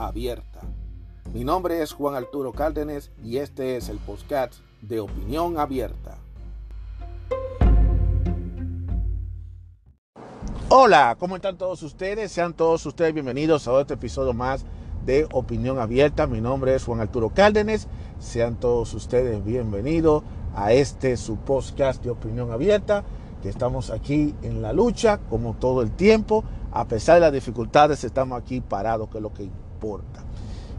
abierta. Mi nombre es Juan Arturo Cárdenas y este es el podcast de Opinión Abierta. Hola, ¿cómo están todos ustedes? Sean todos ustedes bienvenidos a otro episodio más de Opinión Abierta. Mi nombre es Juan Arturo Cárdenas. Sean todos ustedes bienvenidos a este su podcast de Opinión Abierta, que estamos aquí en la lucha como todo el tiempo. A pesar de las dificultades, estamos aquí parados, que es lo que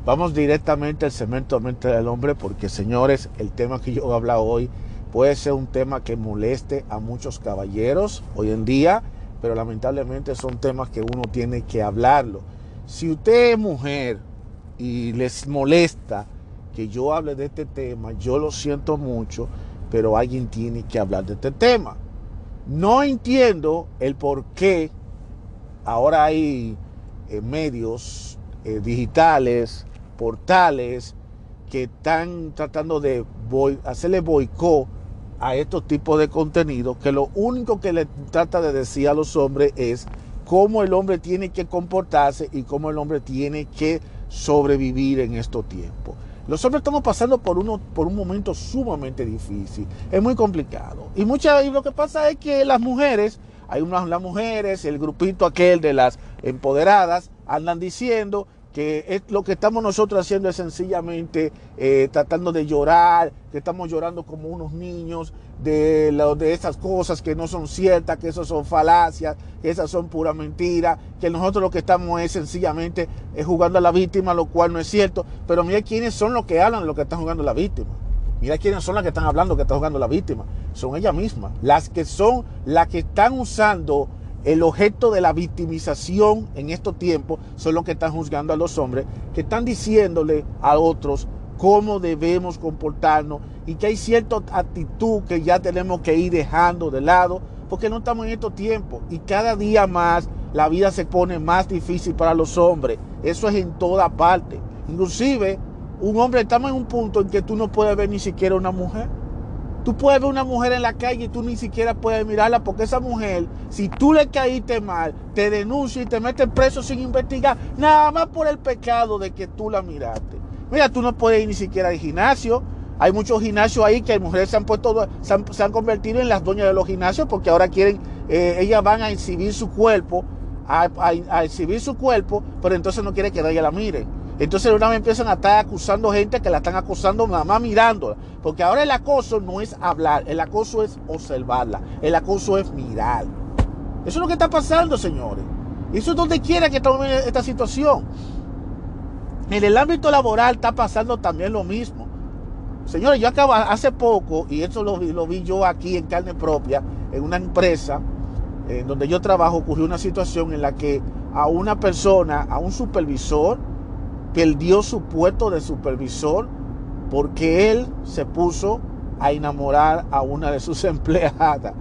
Vamos directamente al cemento mente del hombre, porque señores, el tema que yo voy a hoy puede ser un tema que moleste a muchos caballeros hoy en día, pero lamentablemente son temas que uno tiene que hablarlo. Si usted es mujer y les molesta que yo hable de este tema, yo lo siento mucho, pero alguien tiene que hablar de este tema. No entiendo el por qué ahora hay eh, medios eh, digitales, portales, que están tratando de hacerle boicot a estos tipos de contenido, que lo único que le trata de decir a los hombres es cómo el hombre tiene que comportarse y cómo el hombre tiene que sobrevivir en estos tiempos. Los hombres estamos pasando por, uno, por un momento sumamente difícil, es muy complicado. Y, muchas, y lo que pasa es que las mujeres, hay unas las mujeres, el grupito aquel de las empoderadas, andan diciendo que es, lo que estamos nosotros haciendo es sencillamente eh, tratando de llorar, que estamos llorando como unos niños de, de esas cosas que no son ciertas, que esas son falacias, que esas son pura mentira, que nosotros lo que estamos es sencillamente es jugando a la víctima, lo cual no es cierto. Pero mira quiénes son los que hablan lo que están jugando la víctima. Mira quiénes son las que están hablando que están jugando la víctima. Son ellas mismas. Las que son, las que están usando el objeto de la victimización en estos tiempos son los que están juzgando a los hombres, que están diciéndole a otros cómo debemos comportarnos y que hay cierta actitud que ya tenemos que ir dejando de lado porque no estamos en estos tiempos y cada día más la vida se pone más difícil para los hombres. Eso es en toda parte. Inclusive un hombre estamos en un punto en que tú no puedes ver ni siquiera una mujer. Tú puedes ver una mujer en la calle y tú ni siquiera puedes mirarla porque esa mujer, si tú le caíste mal, te denuncia y te mete preso sin investigar, nada más por el pecado de que tú la miraste. Mira, tú no puedes ir ni siquiera al gimnasio. Hay muchos gimnasios ahí que mujeres se han puesto, se han, convertido en las dueñas de los gimnasios porque ahora quieren, eh, ellas van a exhibir su cuerpo, a, a, exhibir su cuerpo, pero entonces no quiere que nadie la mire. Entonces una vez empiezan a estar acusando gente que la están acosando nada más mirándola. Porque ahora el acoso no es hablar, el acoso es observarla, el acoso es mirar. Eso es lo que está pasando, señores. Eso es donde quiera que tome esta situación. En el ámbito laboral está pasando también lo mismo. Señores, yo acabo hace poco, y eso lo, lo vi yo aquí en carne propia, en una empresa en donde yo trabajo, ocurrió una situación en la que a una persona, a un supervisor, perdió su puesto de supervisor porque él se puso a enamorar a una de sus empleadas.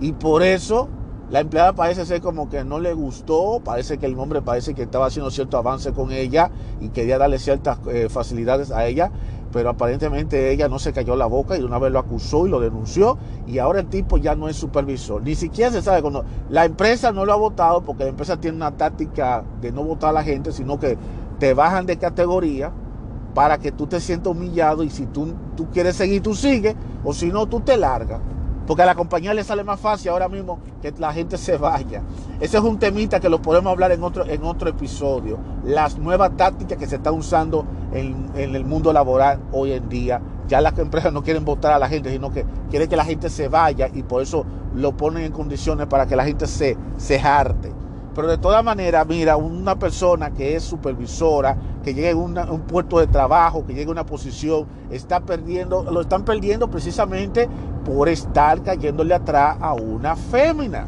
Y por eso la empleada parece ser como que no le gustó, parece que el hombre parece que estaba haciendo cierto avance con ella y quería darle ciertas eh, facilidades a ella, pero aparentemente ella no se cayó la boca y una vez lo acusó y lo denunció y ahora el tipo ya no es supervisor. Ni siquiera se sabe cuando la empresa no lo ha votado porque la empresa tiene una táctica de no votar a la gente, sino que te bajan de categoría para que tú te sientas humillado y si tú, tú quieres seguir, tú sigues, o si no, tú te largas. Porque a la compañía le sale más fácil ahora mismo que la gente se vaya. Ese es un temita que lo podemos hablar en otro, en otro episodio. Las nuevas tácticas que se están usando en, el mundo laboral hoy en día. Ya las empresas no quieren votar a la gente, sino que quieren que la gente se vaya y por eso lo ponen en condiciones para que la gente se, se jarte. Pero de todas maneras, mira, una persona que es supervisora, que llegue a un puesto de trabajo, que llegue a una posición, está perdiendo, lo están perdiendo precisamente por estar cayéndole atrás a una fémina.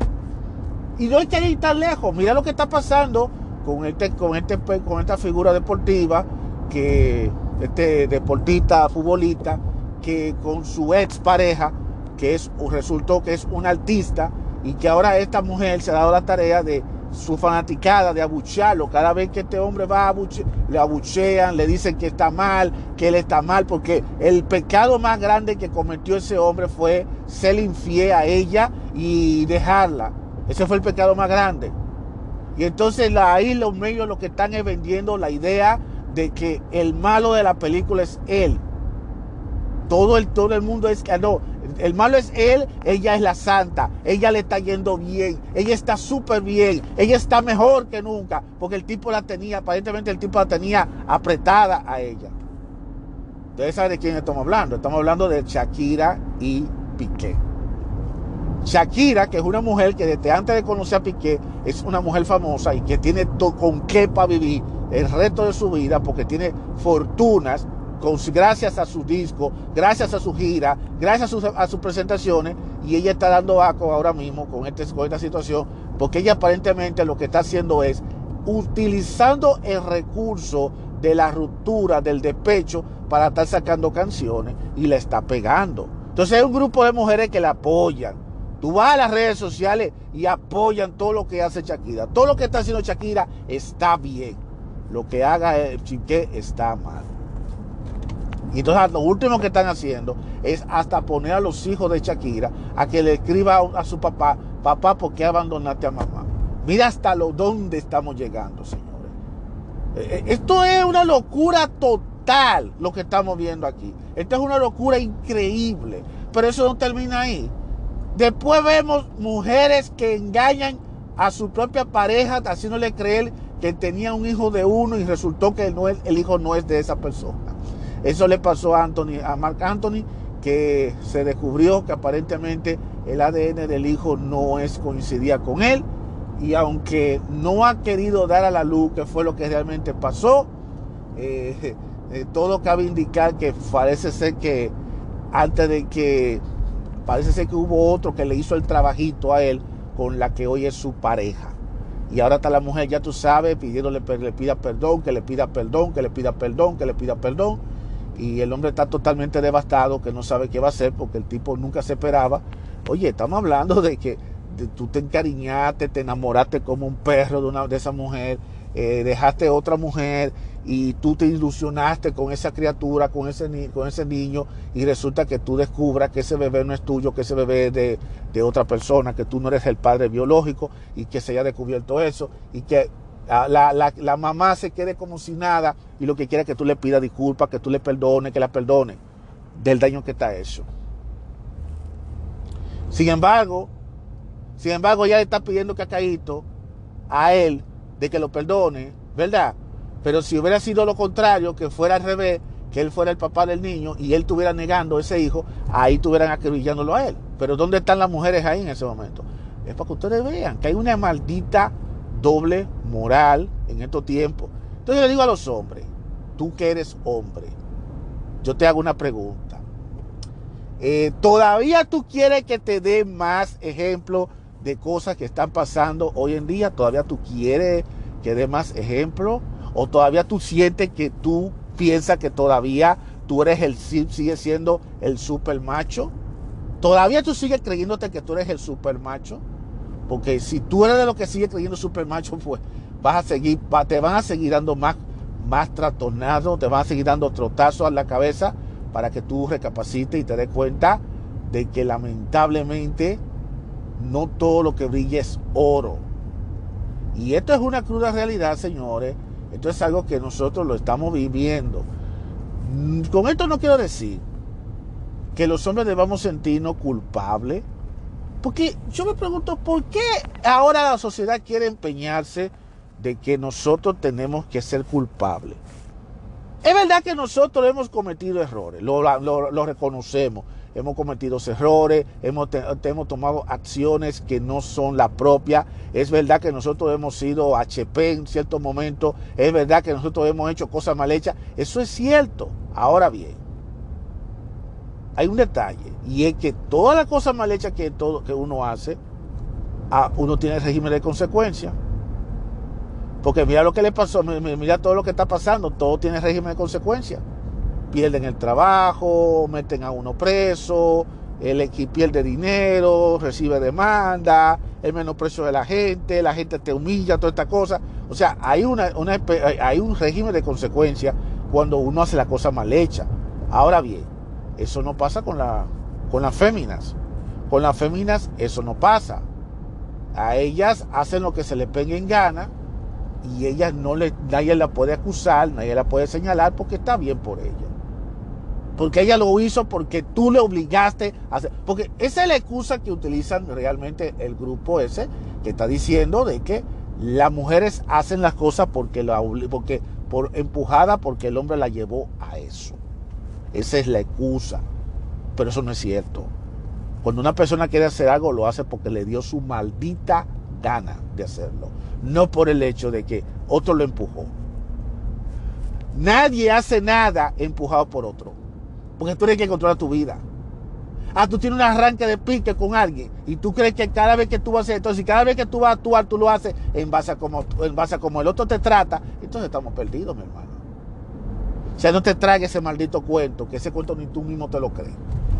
Y no hay que ir tan lejos. Mira lo que está pasando con, este, con, este, esta figura deportiva que este deportista, futbolista, que con su ex pareja, que es, resultó que es un artista, y que ahora esta mujer se ha dado la tarea de su fanaticada, de abuchearlo. Cada vez que este hombre va a abuche, le abuchean, le dicen que está mal, que él está mal, porque el pecado más grande que cometió ese hombre fue ser infiel a ella y dejarla. Ese fue el pecado más grande. Y entonces ahí los medios lo que están es vendiendo la idea de que el malo de la película es él. Todo el, todo el mundo es que no, el malo es él, ella es la santa, ella le está yendo bien, ella está súper bien, ella está mejor que nunca, porque el tipo la tenía, aparentemente el tipo la tenía apretada a ella. Ustedes saben de quién estamos hablando, estamos hablando de Shakira y Piqué. Shakira, que es una mujer que desde antes de conocer a Piqué es una mujer famosa y que tiene con qué para vivir el resto de su vida porque tiene fortunas gracias a su disco, gracias a su gira, gracias a, sus presentaciones, y ella está dando aco ahora mismo con, este, con esta situación, porque ella aparentemente lo que está haciendo es utilizando el recurso de la ruptura, del despecho, para estar sacando canciones y le está pegando. Entonces hay un grupo de mujeres que la apoyan. Tú vas a las redes sociales y apoyan todo lo que hace Shakira. Todo lo que está haciendo Shakira está bien. Lo que haga el Chiqué está mal. Y entonces lo último que están haciendo es hasta poner a los hijos de Shakira a que le escriba a, su papá, papá, ¿por qué abandonaste a mamá? Mira hasta lo dónde estamos llegando, señores. Eh, eh, esto es una locura total lo que estamos viendo aquí. Esto es una locura increíble. Pero eso no termina ahí. Después vemos mujeres que engañan a su propia pareja haciéndole creer que tenía un hijo de uno y resultó que el hijo no es de esa persona. Eso le pasó a Anthony, a Mark Anthony, que se descubrió que aparentemente el ADN del hijo no es coincidía con él. Y aunque no ha querido dar a la luz qué fue lo que realmente pasó, eh, eh, todo cabe indicar que parece ser que antes de que parece ser que hubo otro que le hizo el trabajito a él con la que hoy es su pareja. Y ahora está la mujer, ya tú sabes, pidiéndole le pida perdón, que le pida perdón, que le pida perdón, que le pida perdón y el hombre está totalmente devastado, que no sabe qué va a hacer porque el tipo nunca se esperaba. Oye, estamos hablando de que tú te encariñaste, te enamoraste como un perro de, una, de esa mujer, eh, dejaste otra mujer y tú te ilusionaste con esa criatura, con ese, con ese niño y resulta que tú descubras que ese bebé no es tuyo, que ese bebé es de, de otra persona, que tú no eres el padre biológico y que se haya descubierto eso y que la, mamá se quede como si nada y lo que quiere es que tú le pidas disculpas, que tú le perdones, que la perdone del daño que está hecho. Sin embargo, sin embargo, ella le está pidiendo cacaíto a él de que lo perdone, ¿verdad? Pero si hubiera sido lo contrario, que fuera al revés, que él fuera el papá del niño y él estuviera negando a ese hijo, ahí estuvieran acribillándolo a él. Pero ¿dónde están las mujeres ahí en ese momento? Es para que ustedes vean que hay una maldita doble moral en estos tiempos. Entonces yo le digo a los hombres, tú que eres hombre, yo te hago una pregunta. Eh, ¿Todavía tú quieres que te dé más ejemplos de cosas que están pasando hoy en día? ¿Todavía tú quieres que dé más ejemplos? ¿O todavía tú sientes que tú piensas que todavía tú eres el, sigues siendo el super macho? ¿Todavía tú sigues creyéndote que tú eres el super macho? Porque si tú eres de los que sigue creyendo super macho, pues vas a seguir, te van a seguir dando más, más te van a seguir dando trotazos a la cabeza para que tú recapacites y te des cuenta de que lamentablemente no todo lo que brilla es oro. Y esto es una cruda realidad, señores. Esto es algo que nosotros lo estamos viviendo. Con esto no quiero decir que los hombres debamos sentirnos culpables porque yo me pregunto, ¿por qué ahora la sociedad quiere empeñarse de que nosotros tenemos que ser culpables? Es verdad que nosotros hemos cometido errores, lo, reconocemos, hemos cometido errores, hemos, tomado acciones que no son la propia, es verdad que nosotros hemos sido HP en ciertos momentos, es verdad que nosotros hemos hecho cosas mal hechas, eso es cierto. Ahora bien, hay un detalle y es que todas las cosas mal hechas que, todo, que uno hace, uno tiene régimen de consecuencia. Porque mira lo que le pasó, mira todo lo que está pasando, todo tiene régimen de consecuencia. Pierden el trabajo, meten a uno preso, el equipo pierde dinero, recibe demanda, el menosprecio de la gente, la gente te humilla, toda esta cosa. O sea, hay, una, hay un régimen de consecuencia cuando uno hace la cosa mal hecha. Ahora bien, eso no pasa con, la, con las féminas. Con las féminas eso no pasa. A ellas hacen lo que se les pegue en gana y ellas no le, nadie la puede acusar, nadie la puede señalar porque está bien por ella. Porque ella lo hizo porque tú le obligaste a hacer. Porque esa es la excusa que utilizan realmente el grupo ese que está diciendo de que las mujeres hacen las cosas porque, la, porque por empujada porque el hombre la llevó a eso. Esa es la excusa. Pero eso no es cierto. Cuando una persona quiere hacer algo, lo hace porque le dio su maldita gana de hacerlo. No por el hecho de que otro lo empujó. Nadie hace nada empujado por otro. Porque tú tienes que controlar tu vida. Ah, tú tienes un arranque de pique con alguien y tú crees que cada vez que tú vas a hacer si cada vez que tú vas a actuar, tú lo haces en base a como, en base el otro te trata, entonces estamos perdidos, mi hermano. O sea, no te trague ese maldito cuento, que ese cuento ni tú mismo te lo crees.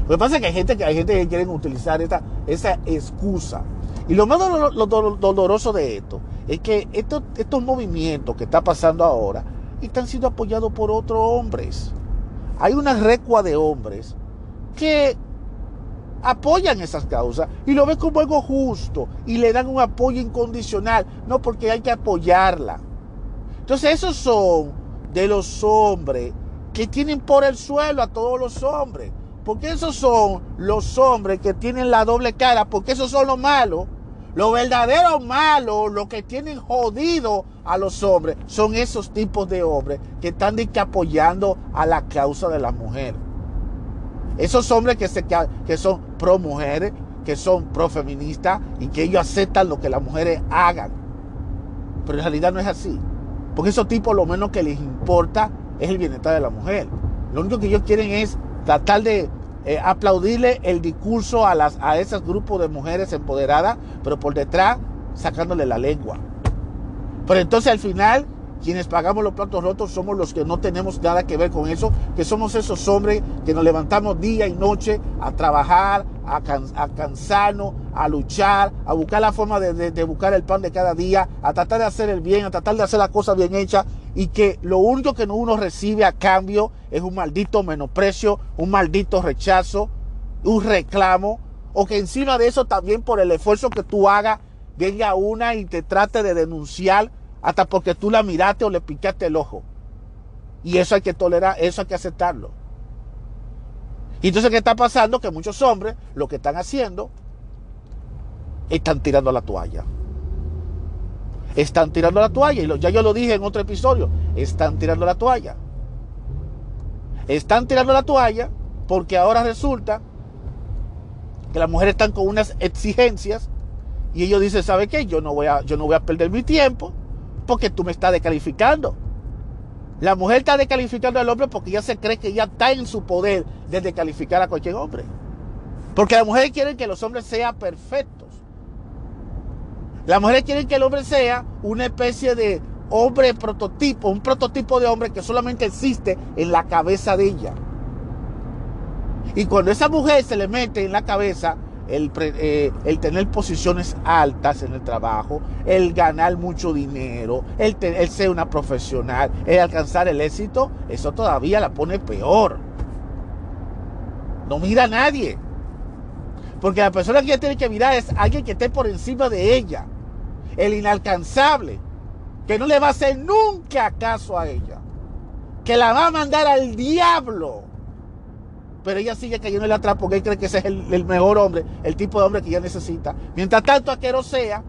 Lo que pasa es que hay gente que, hay gente que quieren utilizar esta, esa excusa. Y lo más doloroso de esto es que estos, estos movimientos que está pasando ahora están siendo apoyados por otros hombres. Hay una recua de hombres que apoyan esas causas y lo ven como algo justo y le dan un apoyo incondicional, no porque hay que apoyarla. Entonces esos son de los hombres que tienen por el suelo a todos los hombres. Porque esos son los hombres que tienen la doble cara, porque esos son los malos. Los verdaderos malos, los que tienen jodido a los hombres, son esos tipos de hombres que están apoyando a la causa de la mujer. Esos hombres que, se, que son pro mujeres, que son pro feministas y que ellos aceptan lo que las mujeres hagan. Pero en realidad no es así. Porque esos tipos lo menos que les importa es el bienestar de la mujer. Lo único que ellos quieren es tratar de eh, aplaudirle el discurso a, las, a esos grupos de mujeres empoderadas, pero por detrás sacándole la lengua. Pero entonces al final quienes pagamos los platos rotos somos los que no tenemos nada que ver con eso, que somos esos hombres que nos levantamos día y noche a trabajar, a, cansarnos, a luchar, a buscar la forma de, buscar el pan de cada día, a tratar de hacer el bien, a tratar de hacer las cosas bien hechas y que lo único que uno recibe a cambio es un maldito menosprecio, un maldito rechazo, un reclamo, o que encima de eso también por el esfuerzo que tú hagas venga una y te trate de denunciar hasta porque tú la miraste o le picaste el ojo. Y eso hay que tolerar, eso hay que aceptarlo. Y entonces, ¿qué está pasando? Que muchos hombres lo que están haciendo están tirando la toalla. Están tirando la toalla. Y ya yo lo dije en otro episodio. Están tirando la toalla. Están tirando la toalla porque ahora resulta que las mujeres están con unas exigencias y ellos dicen, ¿sabe qué? Yo no voy a, yo no voy a perder mi tiempo porque tú me estás descalificando. La mujer está descalificando al hombre porque ya se cree que ya está en su poder de descalificar a cualquier hombre. Porque las mujeres quieren que los hombres sean perfectos. Las mujeres quieren que el hombre sea una especie de hombre prototipo, un prototipo de hombre que solamente existe en la cabeza de ella. Y cuando esa mujer se le mete en la cabeza eh, el, tener posiciones altas en el trabajo, el ganar mucho dinero, el, ser una profesional, el alcanzar el éxito, eso todavía la pone peor. No mira a nadie. Porque la persona que ella tiene que mirar es alguien que esté por encima de ella. El inalcanzable. Que no le va a hacer nunca caso a ella. Que la va a mandar al diablo pero ella sigue cayendo en la trampa porque él cree que ese es el, mejor hombre, el tipo de hombre que ella necesita. Mientras tanto, aquero sea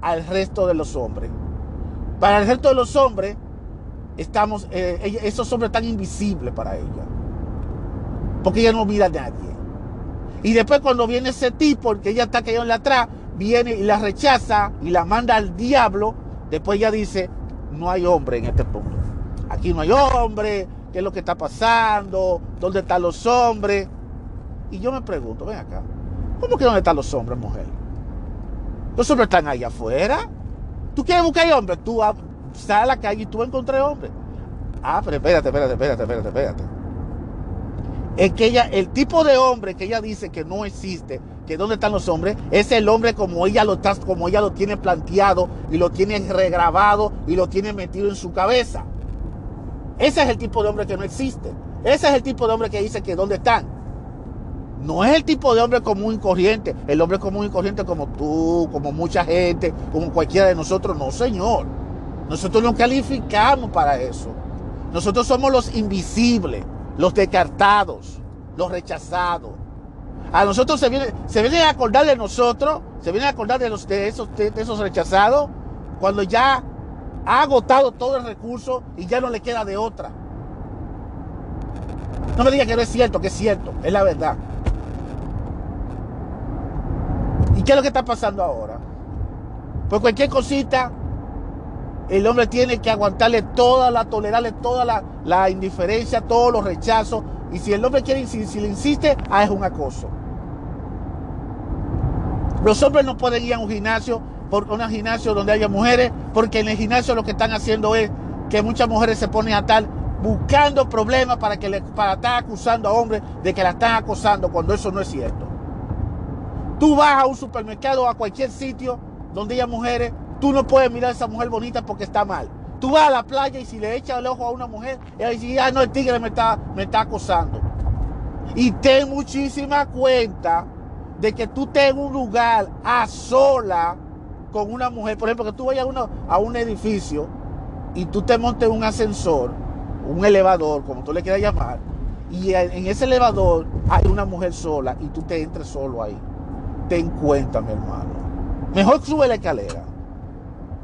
al resto de los hombres. Para el resto de los hombres, estamos, eh, esos hombres están invisibles para ella. Porque ella no mira a nadie. Y después cuando viene ese tipo, que ella está cayendo en la atrás, viene y la rechaza y la manda al diablo, después ella dice, no hay hombre en este punto. Aquí no hay hombre, qué es lo que está pasando, dónde están los hombres. Y yo me pregunto, ven acá, ¿cómo que dónde están los hombres, mujer? Los hombres están ahí afuera. ¿Tú quieres buscar hombre? Tú sal a la calle y tú encontré hombre. Ah, pero espérate, espérate, espérate, espérate, espérate. Es que ella, el tipo de hombre que ella dice que no existe, que dónde están los hombres, es el hombre como ella lo está, como ella lo tiene planteado y lo tiene regrabado y lo tiene metido en su cabeza. Ese es el tipo de hombre que no existe. Ese es el tipo de hombre que dice que dónde están. No es el tipo de hombre común y corriente. El hombre común y corriente como tú, como mucha gente, como cualquiera de nosotros. No, señor. Nosotros no calificamos para eso. Nosotros somos los invisibles, los descartados, los rechazados. A nosotros se viene, se a acordar de nosotros, se viene a acordar de esos rechazados cuando ya ha agotado todo el recurso y ya no le queda de otra. No me diga que no es cierto, que es cierto, es la verdad. ¿Y qué es lo que está pasando ahora? Pues cualquier cosita, el hombre tiene que aguantarle toda la, tolerarle toda la, indiferencia, todos los rechazos. Y si el hombre quiere, si, si le insiste, ah, es un acoso. Los hombres no pueden ir a un gimnasio, por un gimnasio donde haya mujeres, porque en el gimnasio lo que están haciendo es que muchas mujeres se ponen a tal buscando problemas para que le, para estar acusando a hombres de que la están acosando cuando eso no es cierto. Tú vas a un supermercado a cualquier sitio donde haya mujeres, tú no puedes mirar a esa mujer bonita porque está mal. Tú vas a la playa y si le echas el ojo a una mujer, ella dice, ah, no, el tigre me está, me está acosando. Y ten muchísima cuenta de que tú estés en un lugar a sola con una mujer. Por ejemplo, que tú vayas a, a un edificio y tú te montes un ascensor un elevador, como tú le quieras llamar, y en ese elevador hay una mujer sola y tú te entres solo ahí. Ten cuenta, mi hermano. Mejor sube la escalera.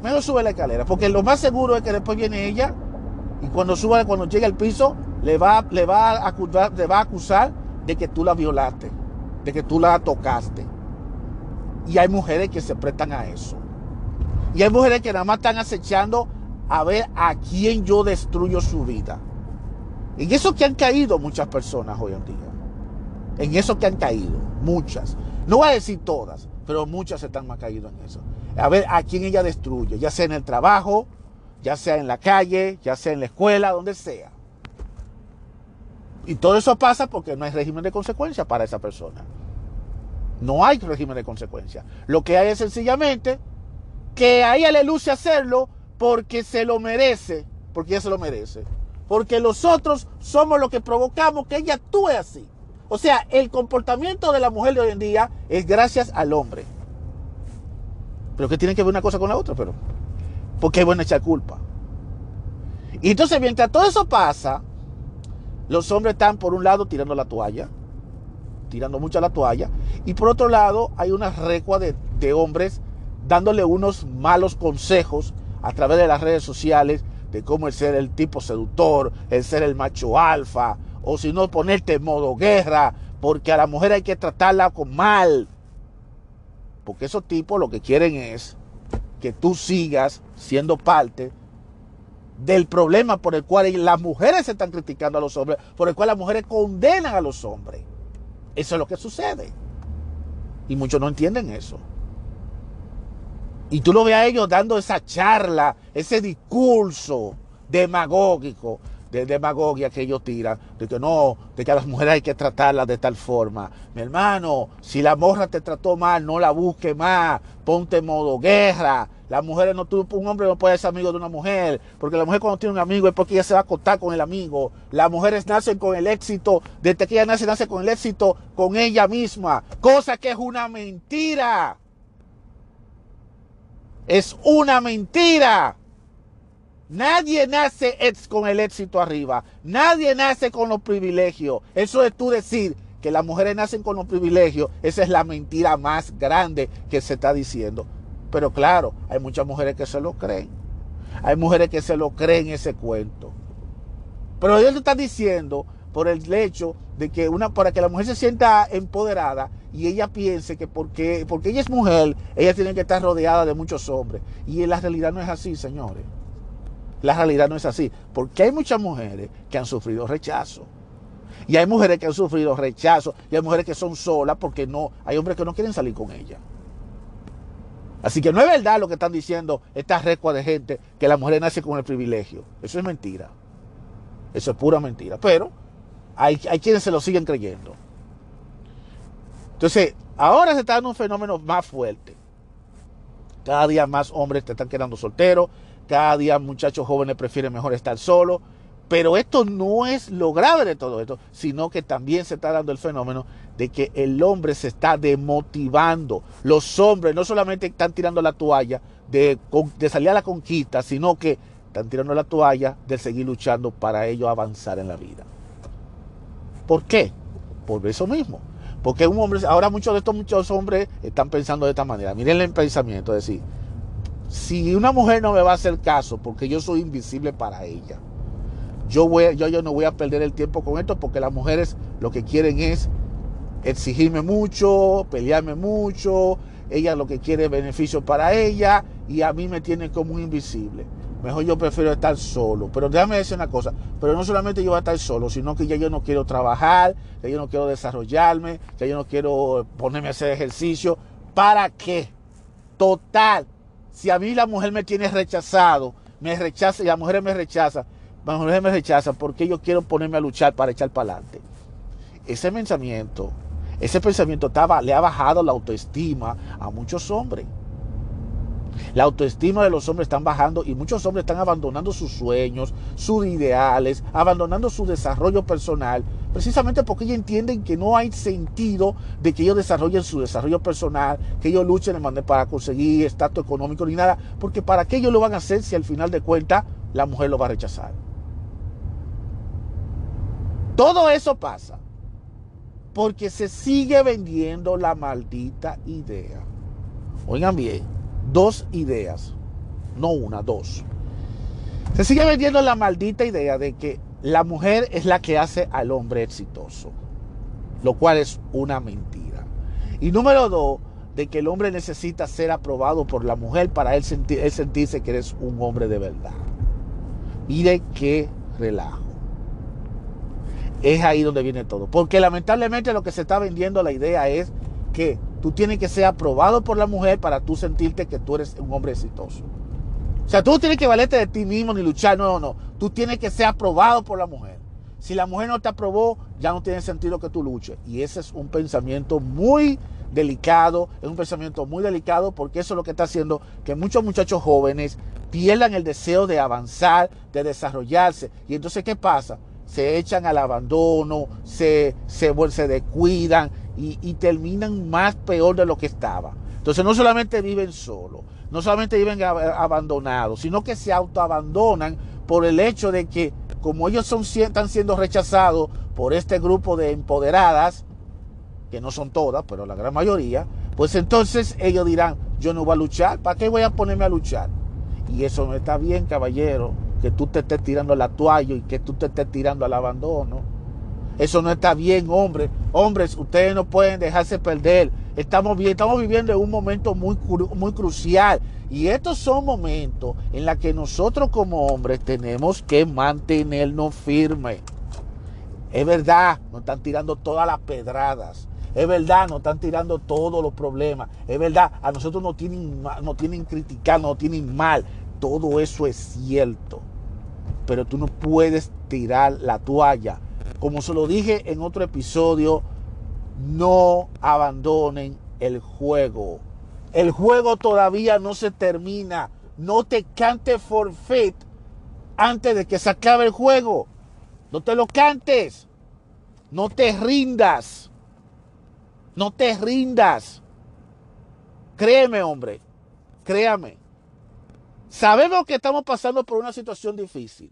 Mejor sube la escalera, porque lo más seguro es que después viene ella y cuando suba, cuando llegue al piso, le va, le va, a acusar, le va a acusar de que tú la violaste, de que tú la tocaste. Y hay mujeres que se prestan a eso. Y hay mujeres que nada más están acechando a ver a quién yo destruyo su vida. En eso que han caído muchas personas hoy en día. En eso que han caído, muchas. No voy a decir todas, pero muchas están más caídas en eso. A ver a quién ella destruye, ya sea en el trabajo, ya sea en la calle, ya sea en la escuela, donde sea. Y todo eso pasa porque no hay régimen de consecuencia para esa persona. No hay régimen de consecuencia. Lo que hay es sencillamente que a ella le luce hacerlo porque se lo merece, porque ella se lo merece. Porque los otros somos los que provocamos que ella actúe así. O sea, el comportamiento de la mujer de hoy en día es gracias al hombre. Pero que tiene que ver una cosa con la otra, pero. Porque es bueno echar culpa. Y entonces, mientras todo eso pasa, los hombres están por un lado tirando la toalla, tirando mucho la toalla, y por otro lado hay una recua de, de hombres dándole unos malos consejos a través de las redes sociales de cómo el ser el tipo seductor, el ser el macho alfa, o si no ponerte en modo guerra, porque a la mujer hay que tratarla con mal. Porque esos tipos lo que quieren es que tú sigas siendo parte del problema por el cual las mujeres se están criticando a los hombres, por el cual las mujeres condenan a los hombres. Eso es lo que sucede. Y muchos no entienden eso. Y tú lo ves a ellos dando esa charla, ese discurso demagógico, de demagogia que ellos tiran, de que no, de que a las mujeres hay que tratarlas de tal forma. Mi hermano, si la morra te trató mal, no la busque más, ponte en modo guerra. Las mujeres no, tú, un hombre no puede ser amigo de una mujer, porque la mujer cuando tiene un amigo es porque ella se va a acostar con el amigo. Las mujeres nacen con el éxito, desde que ella nace, nace con el éxito con ella misma, cosa que es una mentira. Es una mentira. Nadie nace con el éxito arriba. Nadie nace con los privilegios. Eso es tú decir que las mujeres nacen con los privilegios. Esa es la mentira más grande que se está diciendo. Pero claro, hay muchas mujeres que se lo creen. Hay mujeres que se lo creen ese cuento. Pero ellos te están diciendo por el hecho de que una, para que la mujer se sienta empoderada y ella piense que porque, porque ella es mujer, ella tiene que estar rodeada de muchos hombres. Y la realidad no es así, señores. La realidad no es así. Porque hay muchas mujeres que han sufrido rechazo. Y hay mujeres que han sufrido rechazo. Y hay mujeres que son solas porque no, hay hombres que no quieren salir con ella. Así que no es verdad lo que están diciendo estas recuas de gente que la mujer nace con el privilegio. Eso es mentira. Eso es pura mentira. Pero hay, hay quienes se lo siguen creyendo. Entonces, ahora se está dando un fenómeno más fuerte. Cada día más hombres te están quedando solteros. Cada día muchachos jóvenes prefieren mejor estar solos. Pero esto no es lo grave de todo esto, sino que también se está dando el fenómeno de que el hombre se está demotivando. Los hombres no solamente están tirando la toalla de, salir a la conquista, sino que están tirando la toalla de seguir luchando para ellos avanzar en la vida. ¿Por qué? Por eso mismo. Porque un hombre, ahora muchos de estos muchos hombres están pensando de esta manera. Miren el pensamiento, es decir, si una mujer no me va a hacer caso porque yo soy invisible para ella, yo, voy, yo, yo no voy a perder el tiempo con esto porque las mujeres lo que quieren es exigirme mucho, pelearme mucho, ella lo que quiere es beneficio para ella y a mí me tiene como invisible. Mejor yo prefiero estar solo. Pero déjame decir una cosa, pero no solamente yo voy a estar solo, sino que ya yo no quiero trabajar, que yo no quiero desarrollarme, que yo no quiero ponerme a hacer ejercicio. ¿Para qué? Total, si a mí la mujer me tiene rechazado, me rechaza y la mujer me rechaza, las mujeres me rechazan porque yo quiero ponerme a luchar para echar para adelante. Ese pensamiento, ese pensamiento le ha bajado la autoestima a muchos hombres. La autoestima de los hombres están bajando y muchos hombres están abandonando sus sueños, sus ideales, abandonando su desarrollo personal, precisamente porque ellos entienden que no hay sentido de que ellos desarrollen su desarrollo personal, que ellos luchen para conseguir estatus económico ni nada, porque para qué ellos lo van a hacer si al final de cuentas la mujer lo va a rechazar. Todo eso pasa porque se sigue vendiendo la maldita idea. Oigan bien, dos ideas, no una, dos. Se sigue vendiendo la maldita idea de que la mujer es la que hace al hombre exitoso, lo cual es una mentira. Y número dos, de que el hombre necesita ser aprobado por la mujer para él, él sentirse que eres un hombre de verdad. Mire qué relajo. Es ahí donde viene todo. Porque lamentablemente lo que se está vendiendo la idea es que tú tienes que ser aprobado por la mujer para tú sentirte que tú eres un hombre exitoso. O sea, tú tienes que valerte de ti mismo ni luchar, no, no. Tú tienes que ser aprobado por la mujer. Si la mujer no te aprobó, ya no tiene sentido que tú luches. Y ese es un pensamiento muy delicado, es un pensamiento muy delicado porque eso es lo que está haciendo que muchos muchachos jóvenes pierdan el deseo de avanzar, de desarrollarse. Y entonces, ¿qué pasa? Se echan al abandono, se, se, se descuidan y, terminan más peor de lo que estaba. Entonces no solamente viven solos, no solamente viven abandonados, sino que se autoabandonan por el hecho de que como ellos son, están siendo rechazados por este grupo de empoderadas, que no son todas, pero la gran mayoría, pues entonces ellos dirán, yo no voy a luchar, ¿para qué voy a ponerme a luchar? Y eso no está bien, caballero que tú te estés tirando la toalla y que tú te estés tirando al abandono. Eso no está bien, hombre. Hombres, ustedes no pueden dejarse perder. Estamos, estamos viviendo en un momento muy, muy crucial. Y estos son momentos en los que nosotros como hombres tenemos que mantenernos firmes. Es verdad, nos están tirando todas las pedradas. Es verdad, nos están tirando todos los problemas. Es verdad, a nosotros nos tienen, nos tienen criticando, nos tienen mal. Todo eso es cierto pero tú no puedes tirar la toalla. Como se lo dije en otro episodio, no abandonen el juego. El juego todavía no se termina. No te cantes forfeit antes de que se acabe el juego. No te lo cantes. No te rindas. No te rindas. Créeme, hombre. Créame. Sabemos que estamos pasando por una situación difícil.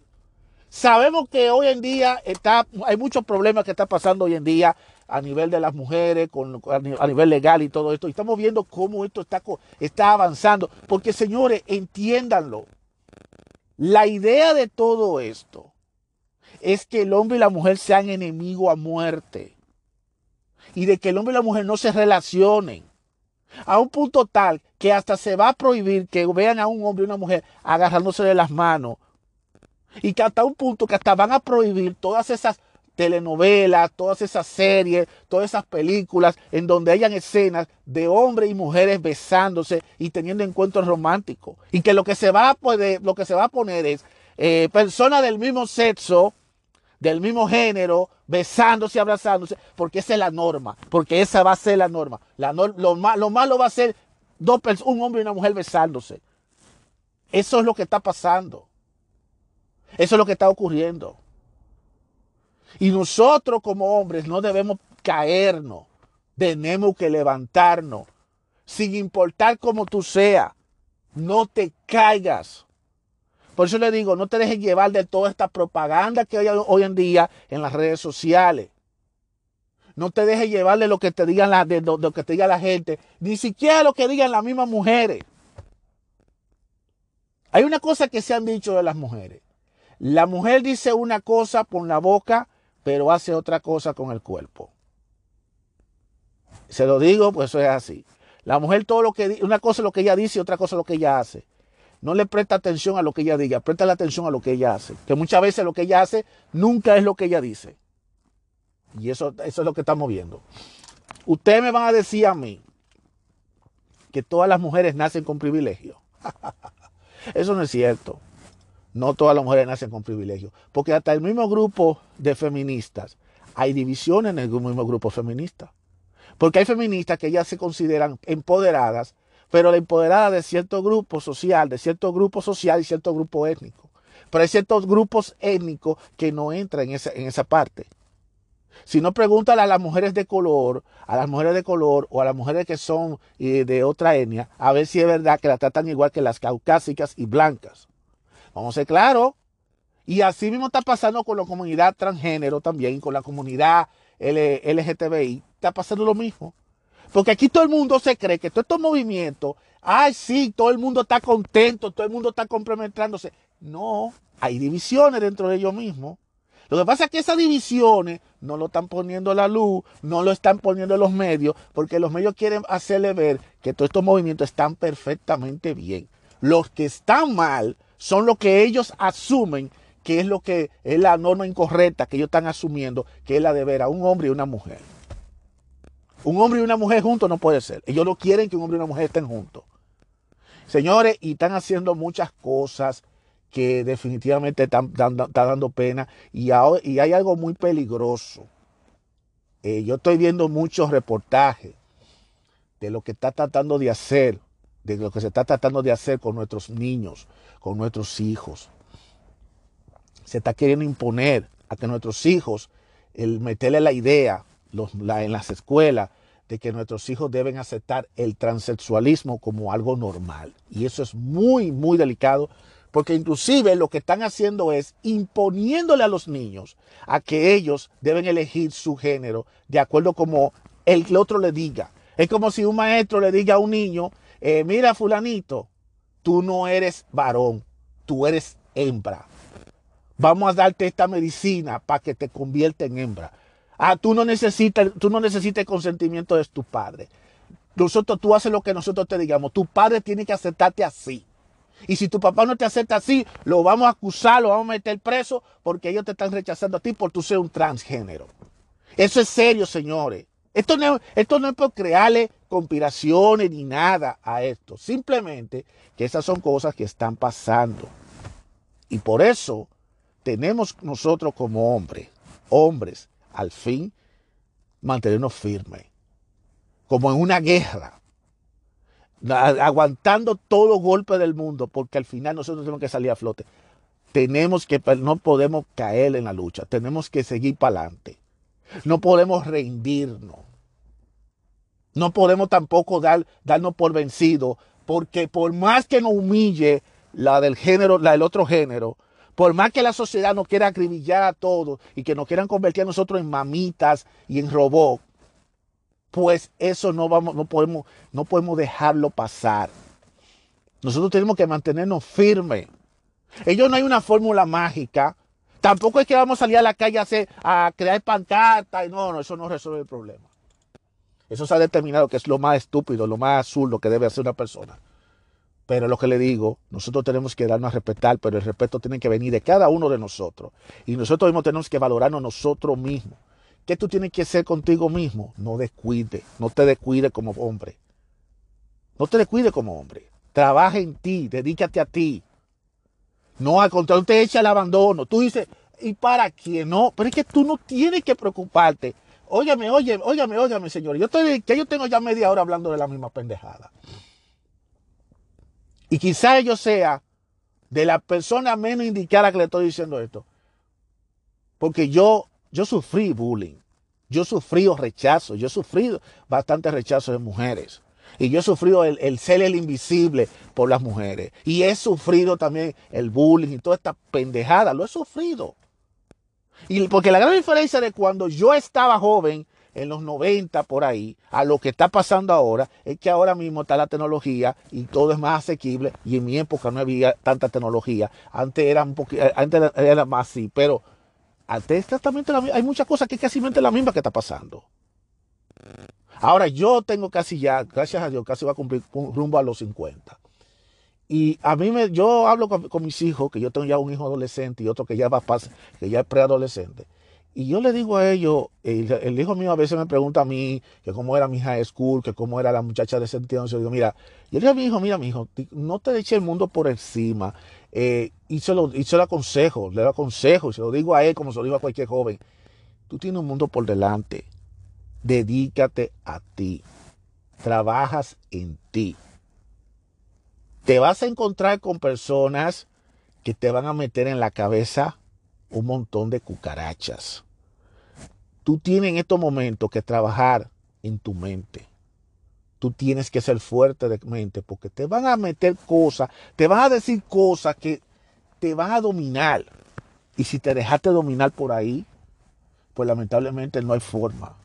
Sabemos que hoy en día está, hay muchos problemas que están pasando hoy en día a nivel de las mujeres, a nivel legal y todo esto. Y estamos viendo cómo esto está, está avanzando. Porque señores, entiéndanlo. La idea de todo esto es que el hombre y la mujer sean enemigos a muerte. Y de que el hombre y la mujer no se relacionen a un punto tal que hasta se va a prohibir que vean a un hombre y una mujer agarrándose de las manos. Y que hasta un punto que hasta van a prohibir todas esas telenovelas, todas esas series, todas esas películas en donde hayan escenas de hombres y mujeres besándose y teniendo encuentros románticos. Y que lo que se va a poder, lo que se va a poner es eh, personas del mismo sexo, del mismo género, besándose y abrazándose, porque esa es la norma, porque esa va a ser la norma. La lo, lo, malo va a ser dos, un hombre y una mujer besándose. Eso es lo que está pasando. Eso es lo que está ocurriendo. Y nosotros como hombres no debemos caernos. Tenemos que levantarnos. Sin importar cómo tú seas. No te caigas. Por eso le digo, no te dejes llevar de toda esta propaganda que hay hoy en día en las redes sociales. No te dejes llevar de lo que te digan la, de lo que te diga la gente, ni siquiera lo que digan las mismas mujeres. Hay una cosa que se han dicho de las mujeres. La mujer dice una cosa con la boca, pero hace otra cosa con el cuerpo. Se lo digo, pues eso es así. La mujer todo lo que una cosa es lo que ella dice y otra cosa es lo que ella hace. No le presta atención a lo que ella diga, presta la atención a lo que ella hace. Que muchas veces lo que ella hace nunca es lo que ella dice. Y eso, eso es lo que estamos viendo. Ustedes me van a decir a mí que todas las mujeres nacen con privilegio. eso no es cierto. No todas las mujeres nacen con privilegio. Porque hasta el mismo grupo de feministas hay divisiones en el mismo grupo feminista. Porque hay feministas que ya se consideran empoderadas, pero la empoderada de cierto grupo social, de cierto grupo social y cierto grupo étnico. Pero hay ciertos grupos étnicos que no entran en esa, en esa parte. Si no, pregúntale a las mujeres de color, a las mujeres de color o a las mujeres que son eh, de otra etnia, a ver si es verdad que la tratan igual que las caucásicas y blancas. Vamos a ser claros. Y así mismo está pasando con la comunidad transgénero también, con la comunidad LGTBI. Está pasando lo mismo. Porque aquí todo el mundo se cree que todos estos movimientos, ay, sí, todo el mundo está contento, todo el mundo está complementándose. No, hay divisiones dentro de ellos mismos. Lo que pasa es que esas divisiones no lo están poniendo la luz, no lo están poniendo los medios, porque los medios quieren hacerle ver que todos estos movimientos están perfectamente bien. Los que están mal son lo que ellos asumen que es lo que es la norma incorrecta que ellos están asumiendo, que es la de ver a un hombre y una mujer. Un hombre y una mujer juntos no puede ser. Ellos no quieren que un hombre y una mujer estén juntos. Señores, y están haciendo muchas cosas que definitivamente están, dando pena. Y, hay algo muy peligroso. Eh, yo estoy viendo muchos reportajes de lo que está tratando de hacer, de lo que se está tratando de hacer con nuestros niños, con nuestros hijos. Se está queriendo imponer a que nuestros hijos, el meterle la idea en las escuelas de que nuestros hijos deben aceptar el transexualismo como algo normal. Y eso es muy, muy delicado, porque inclusive lo que están haciendo es imponiéndole a los niños a que ellos deben elegir su género de acuerdo como el otro le diga. Es como si un maestro le diga a un niño, eh, mira fulanito, tú no eres varón, tú eres hembra. Vamos a darte esta medicina para que te convierta en hembra. Ah, tú no necesitas, tú no necesitas el consentimiento de tu padre. Nosotros, tú haces lo que nosotros te digamos. Tu padre tiene que aceptarte así. Y si tu papá no te acepta así, lo vamos a acusar, lo vamos a meter preso porque ellos te están rechazando a ti por tú ser un transgénero. Eso es serio, señores. Esto no, esto no es por crearle conspiraciones ni nada a esto. Simplemente que esas son cosas que están pasando. Y por eso tenemos nosotros como hombres, hombres, al fin, mantenernos firmes. Como en una guerra. Aguantando todo los golpes del mundo, porque al final nosotros tenemos que salir a flote. Tenemos que, no podemos caer en la lucha. Tenemos que seguir para adelante. No podemos rendirnos. No podemos tampoco dar, darnos por vencido, porque por más que nos humille la del género, la del otro género, por más que la sociedad nos quiera acribillar a todos y que nos quieran convertir a nosotros en mamitas y en robots, pues eso no vamos, no podemos, no podemos dejarlo pasar. Nosotros tenemos que mantenernos firmes. Ellos no hay una fórmula mágica Tampoco es que vamos a salir a la calle a, hacer, a crear pancartas. No, no, eso no resuelve el problema. Eso se ha determinado que es lo más estúpido, lo más lo que debe hacer una persona. Pero lo que le digo, nosotros tenemos que darnos a respetar, pero el respeto tiene que venir de cada uno de nosotros. Y nosotros mismos tenemos que valorarnos nosotros mismos. ¿Qué tú tienes que hacer contigo mismo? No descuide, no te descuide como hombre. No te descuide como hombre. Trabaja en ti, dedícate a ti. No, al contrario, te echa el abandono. Tú dices, ¿y para quién? No, pero es que tú no tienes que preocuparte. Óyame, óyame, óyame, óyame, señor. Yo estoy, que yo tengo ya media hora hablando de la misma pendejada. Y quizá yo sea de la persona menos indicada que le estoy diciendo esto. Porque yo, yo sufrí bullying. Yo sufrido rechazo. Yo he sufrido bastante rechazo de mujeres. Y yo he sufrido el, el, ser el invisible por las mujeres. Y he sufrido también el bullying y toda esta pendejada. Lo he sufrido. Y porque la gran diferencia de cuando yo estaba joven en los 90 por ahí, a lo que está pasando ahora, es que ahora mismo está la tecnología y todo es más asequible y en mi época no había tanta tecnología. Antes era un poquito, antes era más así, pero antes exactamente la, hay muchas cosas que es casi la misma que está pasando. Ahora yo tengo casi ya, gracias a Dios, casi va a cumplir rumbo a los 50. Y a mí me, yo hablo con, mis hijos, que yo tengo ya un hijo adolescente y otro que ya va que ya es preadolescente. Y yo le digo a ellos, el, el, hijo mío a veces me pregunta a mí que cómo era mi high school, que cómo era la muchacha de entonces. Yo digo, mira, yo le digo a mi hijo, mira, mi hijo, no te eche el mundo por encima. Eh, y, se lo, y lo aconsejo, le aconsejo, y se lo digo a él como se lo digo a cualquier joven. Tú tienes un mundo por delante. Dedícate a ti. Trabajas en ti. Te vas a encontrar con personas que te van a meter en la cabeza un montón de cucarachas. Tú tienes en estos momentos que trabajar en tu mente. Tú tienes que ser fuerte de mente porque te van a meter cosas, te van a decir cosas que te van a dominar. Y si te dejaste dominar por ahí, pues lamentablemente no hay forma.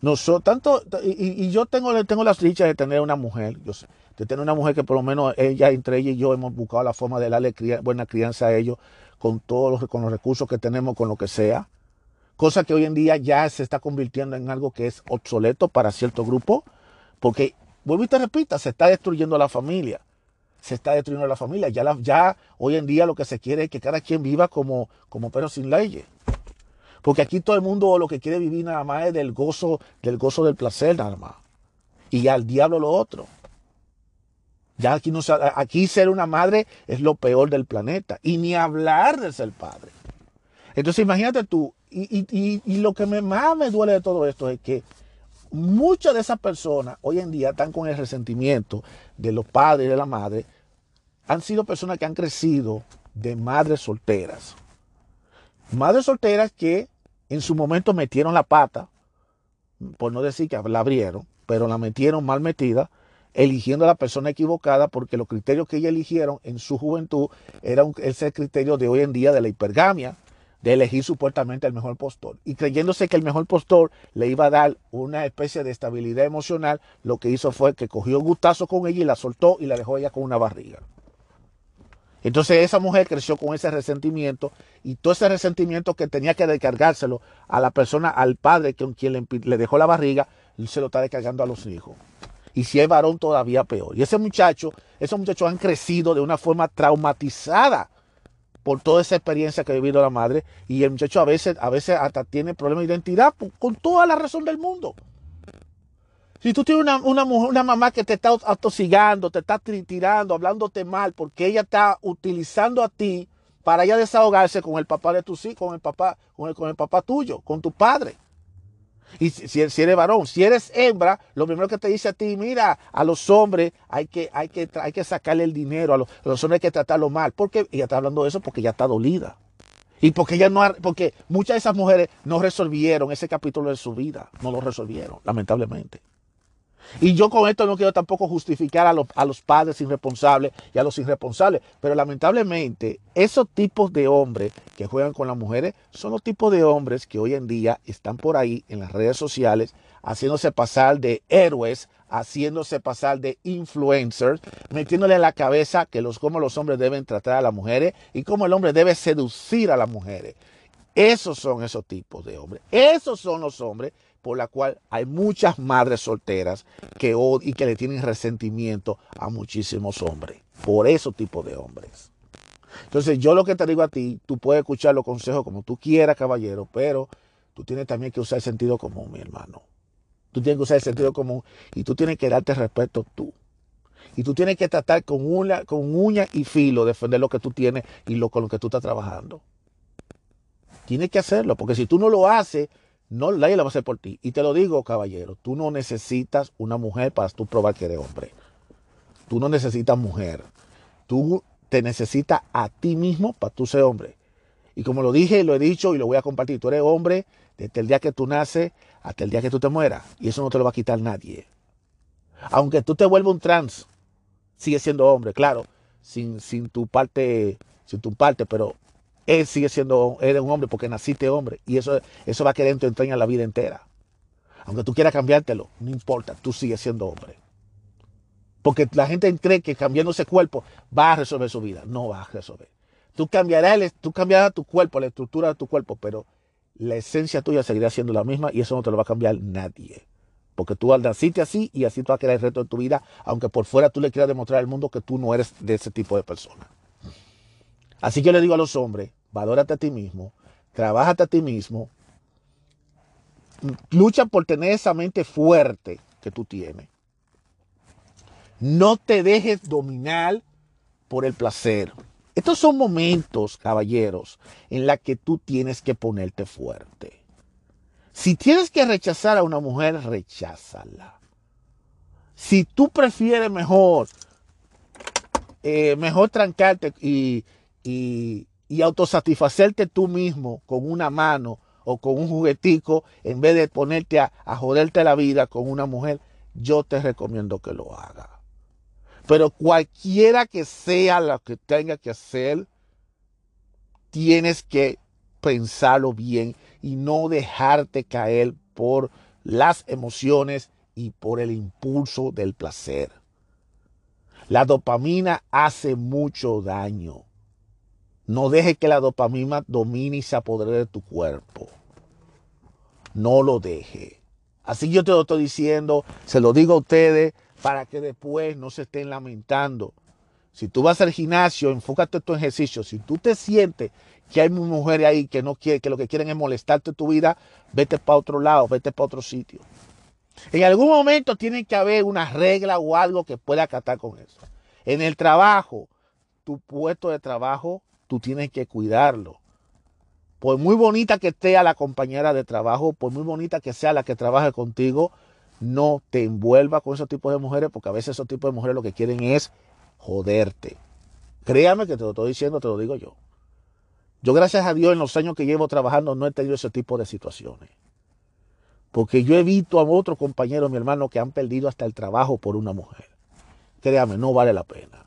Nosotros, tanto, y, yo tengo, tengo las dichas de tener una mujer, yo, de tener una mujer que por lo menos ella, entre ella y yo hemos buscado la forma de darle buena crianza a ellos con todos los, con los recursos que tenemos, con lo que sea. Cosa que hoy en día ya se está convirtiendo en algo que es obsoleto para cierto grupo, porque, vuelvo y te repita, se está destruyendo la familia. Se está destruyendo la familia. Ya, ya hoy en día lo que se quiere es que cada quien viva como, como pero sin leyes. Porque aquí todo el mundo lo que quiere vivir nada más es del gozo, del gozo del placer nada más. Y al diablo lo otro. Ya aquí, no, aquí ser una madre es lo peor del planeta. Y ni hablar de ser padre. Entonces imagínate tú, y, y, lo que me, más me duele de todo esto es que muchas de esas personas hoy en día están con el resentimiento de los padres y de la madre. Han sido personas que han crecido de madres solteras. Madres solteras que en su momento metieron la pata, por no decir que la abrieron, pero la metieron mal metida eligiendo a la persona equivocada porque los criterios que ella eligieron en su juventud eran ese criterio de hoy en día de la hipergamia, de elegir supuestamente el mejor postor. Y creyéndose que el mejor postor le iba a dar una especie de estabilidad emocional, lo que hizo fue que cogió un gustazo con ella y la soltó y la dejó ella con una barriga. Entonces esa mujer creció con ese resentimiento y todo ese resentimiento que tenía que descargárselo a la persona, al padre con quien le, le dejó la barriga, se lo está descargando a los hijos. Y si es varón, todavía peor. Y ese muchacho, esos muchachos han crecido de una forma traumatizada por toda esa experiencia que ha vivido la madre. Y el muchacho a veces, a veces hasta tiene problemas de identidad con toda la razón del mundo. Si tú tienes una, una, mujer, una mamá que te está atosigando, te está tirando, hablándote mal, porque ella está utilizando a ti para ella desahogarse con el papá de tus hijos, con el papá, con el, con el papá tuyo, con tu padre. Y si, eres varón, si eres hembra, lo primero que te dice a ti, mira, a los hombres hay que, hay que, hay que sacarle el dinero, a los, hombres hay que tratarlo mal. Porque ella está hablando de eso porque ya está dolida. Y porque ella no, porque muchas de esas mujeres no resolvieron ese capítulo de su vida, no lo resolvieron, lamentablemente. Y yo con esto no quiero tampoco justificar a los, a los padres irresponsables y a los irresponsables, pero lamentablemente esos tipos de hombres que juegan con las mujeres son los tipos de hombres que hoy en día están por ahí en las redes sociales haciéndose pasar de héroes, haciéndose pasar de influencers, metiéndole en la cabeza que los cómo los hombres deben tratar a las mujeres y cómo el hombre debe seducir a las mujeres. Esos son esos tipos de hombres. Esos son los hombres por la cual hay muchas madres solteras que y que le tienen resentimiento a muchísimos hombres, por esos tipos de hombres. Entonces yo lo que te digo a ti, tú puedes escuchar los consejos como tú quieras, caballero, pero tú tienes también que usar el sentido común, mi hermano. Tú tienes que usar el sentido común y tú tienes que darte respeto tú. Y tú tienes que tratar con, una, con uña y filo, defender lo que tú tienes y lo con lo que tú estás trabajando. Tienes que hacerlo, porque si tú no lo haces, no, nadie lo va a hacer por ti. Y te lo digo, caballero, tú no necesitas una mujer para tú probar que eres hombre. Tú no necesitas mujer. Tú te necesitas a ti mismo para tú ser hombre. Y como lo dije, lo he dicho y lo voy a compartir, tú eres hombre desde el día que tú naces hasta el día que tú te mueras. Y eso no te lo va a quitar nadie. Aunque tú te vuelvas un trans, sigue siendo hombre, claro, sin, sin tu parte, sin tu parte, pero él sigue siendo, eres un hombre porque naciste hombre. Y eso, eso va a quedar en tu entraña la vida entera. Aunque tú quieras cambiártelo, no importa, tú sigues siendo hombre. Porque la gente cree que cambiando ese cuerpo va a resolver su vida. No va a resolver. Tú cambiarás, tú cambiarás tu cuerpo, la estructura de tu cuerpo, pero la esencia tuya seguirá siendo la misma y eso no te lo va a cambiar nadie. Porque tú naciste así y así tú vas a quedar el resto de tu vida, aunque por fuera tú le quieras demostrar al mundo que tú no eres de ese tipo de persona. Así que yo le digo a los hombres, valórate a ti mismo, trabájate a ti mismo, lucha por tener esa mente fuerte que tú tienes. No te dejes dominar por el placer. Estos son momentos, caballeros, en la que tú tienes que ponerte fuerte. Si tienes que rechazar a una mujer, recházala. Si tú prefieres mejor, eh, mejor trancarte y, y, autosatisfacerte tú mismo con una mano o con un juguetico en vez de ponerte a, a joderte la vida con una mujer, yo te recomiendo que lo hagas. Pero cualquiera que sea lo que tenga que hacer, tienes que pensarlo bien y no dejarte caer por las emociones y por el impulso del placer. La dopamina hace mucho daño. No deje que la dopamina domine y se apodere de tu cuerpo. No lo deje. Así yo te lo estoy diciendo, se lo digo a ustedes para que después no se estén lamentando. Si tú vas al gimnasio, enfócate en tu ejercicio. Si tú te sientes que hay mujeres ahí que no quieren, que lo que quieren es molestarte tu vida, vete para otro lado, vete para otro sitio. En algún momento tiene que haber una regla o algo que pueda acatar con eso. En el trabajo, tu puesto de trabajo, tú tienes que cuidarlo. Por muy bonita que esté la compañera de trabajo, por muy bonita que sea la que trabaje contigo, no te envuelva con esos tipos de mujeres, porque a veces esos tipos de mujeres lo que quieren es joderte. Créame que te lo estoy diciendo, te lo digo yo. Yo, gracias a Dios, en los años que llevo trabajando, no he tenido ese tipo de situaciones. Porque yo he visto a otros compañeros, mi hermano, que han perdido hasta el trabajo por una mujer. Créame, no vale la pena.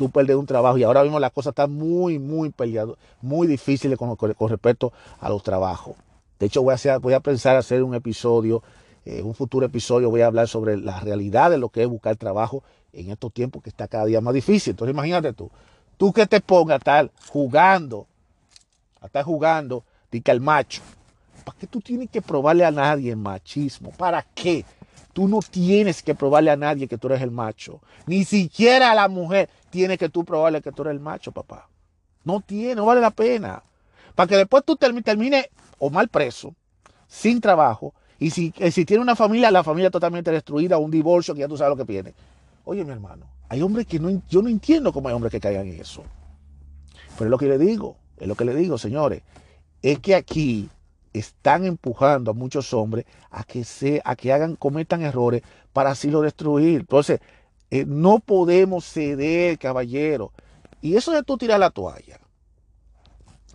Tú perdes un trabajo y ahora mismo las cosas están muy, muy peleadas, muy difíciles con, respecto a los trabajos. De hecho, voy a, hacer, voy a pensar hacer un episodio, eh, un futuro episodio, voy a hablar sobre la realidad de lo que es buscar trabajo en estos tiempos que está cada día más difícil. Entonces, imagínate tú, tú que te pongas a estar jugando a estar jugando, dica el macho. ¿Para qué tú tienes que probarle a nadie machismo? ¿Para qué? Tú no tienes que probarle a nadie que tú eres el macho. Ni siquiera a la mujer tienes que tú probarle que tú eres el macho, papá. No tiene, no vale la pena. Para que después tú termines o mal preso, sin trabajo, y si, eh, si tiene una familia, la familia totalmente destruida, un divorcio, que ya tú sabes lo que viene. Oye, mi hermano, hay hombres que no, yo no entiendo cómo hay hombres que caigan en eso. Pero es lo que le digo. Es lo que le digo, señores. Es que aquí están empujando a muchos hombres a que, se, a que hagan, cometan errores para así lo destruir. Entonces, eh, no podemos ceder, caballero. Y eso de tú tirar la toalla,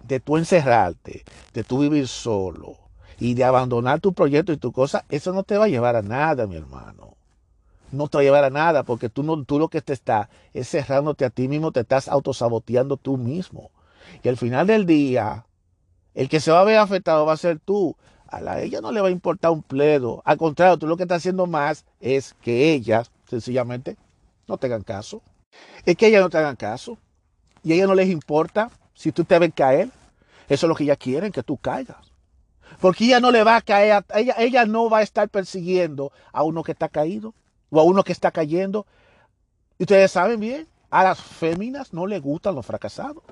de tú encerrarte, de tú vivir solo y de abandonar tu proyecto y tu cosa, eso no te va a llevar a nada, mi hermano. No te va a llevar a nada porque tú, no, tú lo que te está es cerrándote a ti mismo, te estás autosaboteando tú mismo. Y al final del día, el que se va a ver afectado va a ser tú. A la ella no le va a importar un pledo. Al contrario, tú lo que estás haciendo más es que ellas, sencillamente, no tengan caso. Es que ellas no te hagan caso. Y a ellas no les importa si tú te ves caer. Eso es lo que ellas quieren, que tú caigas. Porque ella no le va a caer, ella, ella no va a estar persiguiendo a uno que está caído o a uno que está cayendo. Y ustedes saben bien, a las féminas no le gustan los fracasados.